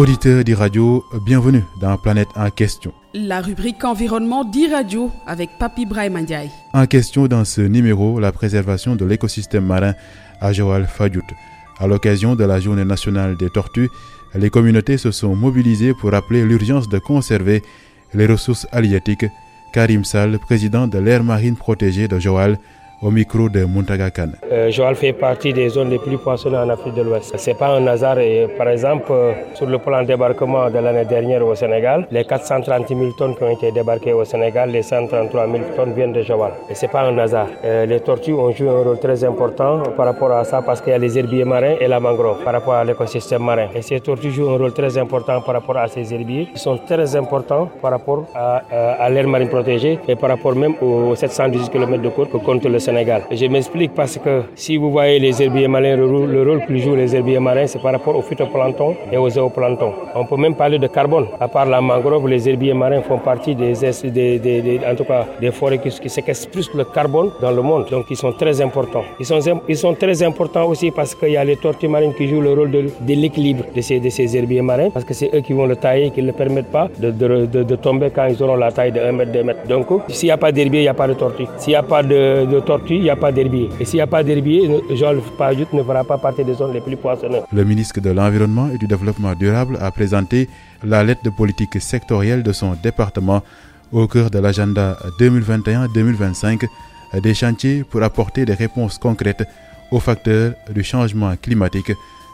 Auditeurs d'e-radio, bienvenue dans Planète en question. La rubrique environnement d'e-radio avec Papi Brahim Ndiaye. En question dans ce numéro, la préservation de l'écosystème marin à Joal Fadjout. À l'occasion de la journée nationale des tortues, les communautés se sont mobilisées pour rappeler l'urgence de conserver les ressources halieutiques. Karim Sall, président de l'aire marine protégée de Joal, au micro de Muntaga Khan. Euh, Joal fait partie des zones les plus poissonnées en Afrique de l'Ouest. C'est pas un hasard. Par exemple, euh, sur le plan débarquement de l'année dernière au Sénégal, les 430 000 tonnes qui ont été débarquées au Sénégal, les 133 000 tonnes viennent de Joal. Et c'est pas un hasard. Euh, les tortues ont joué un rôle très important par rapport à ça parce qu'il y a les herbiers marins et la mangrove par rapport à l'écosystème marin. Et ces tortues jouent un rôle très important par rapport à ces herbiers qui sont très importants par rapport à, à l'aire marine protégée et par rapport même aux 718 km de côte que compte le Sénégal. Je m'explique parce que si vous voyez les herbiers marins, le rôle, que jouent les herbiers marins, c'est par rapport aux phytoplanctons et aux zooplanctons. On peut même parler de carbone. À part la mangrove, les herbiers marins font partie des, en tout cas, des forêts qui, séquestrent plus le carbone dans le monde. Donc ils sont très importants. Ils sont, ils sont très importants aussi parce qu'il y a les tortues marines qui jouent le rôle de, l'équilibre de ces, de ces herbiers marins parce que c'est eux qui vont le tailler, qui ne le permettent pas de, de, tomber quand ils auront la taille de 1 mètre, 2 mètres. Donc s'il n'y a pas d'herbier, il n'y a pas de tortue. S'il n'y a pas de, de tortue, il n'y a pas d'herbier. Et s'il n'y a pas d'herbier, Pajut ne fera pas partie des zones les plus poissonneuses. Le ministre de l'Environnement et du Développement durable a présenté la lettre de politique sectorielle de son département au cœur de l'agenda 2021-2025 des chantiers pour apporter des réponses concrètes aux facteurs du changement climatique.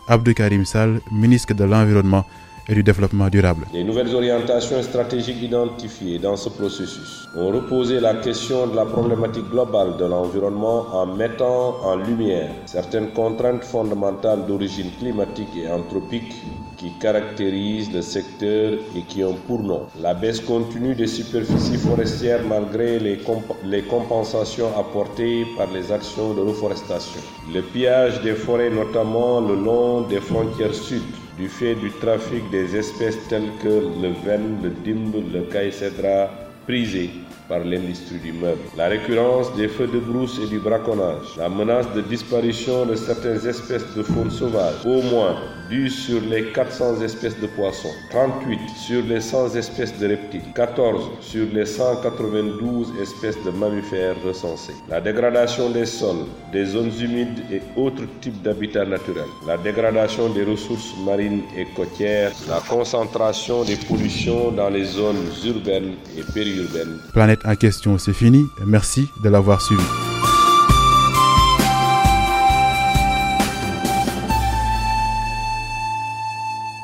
Abdou Karim Sall, ministre de l'Environnement et du développement durable. Les nouvelles orientations stratégiques identifiées dans ce processus ont reposé la question de la problématique globale de l'environnement en mettant en lumière certaines contraintes fondamentales d'origine climatique et anthropique qui caractérisent le secteur et qui ont pour nom la baisse continue des superficies forestières malgré les, les compensations apportées par les actions de reforestation, le pillage des forêts notamment le long des frontières sud du fait du trafic des espèces telles que le ven, le dimbe, le caïcédra prisés par l'industrie du meuble, la récurrence des feux de brousse et du braconnage, la menace de disparition de certaines espèces de faune sauvage, au moins 10 sur les 400 espèces de poissons, 38 sur les 100 espèces de reptiles, 14 sur les 192 espèces de mammifères recensées, la dégradation des sols, des zones humides et autres types d'habitats naturels, la dégradation des ressources marines et côtières, la concentration des pollutions dans les zones urbaines et périurbaines en question, c'est fini. Merci de l'avoir suivi.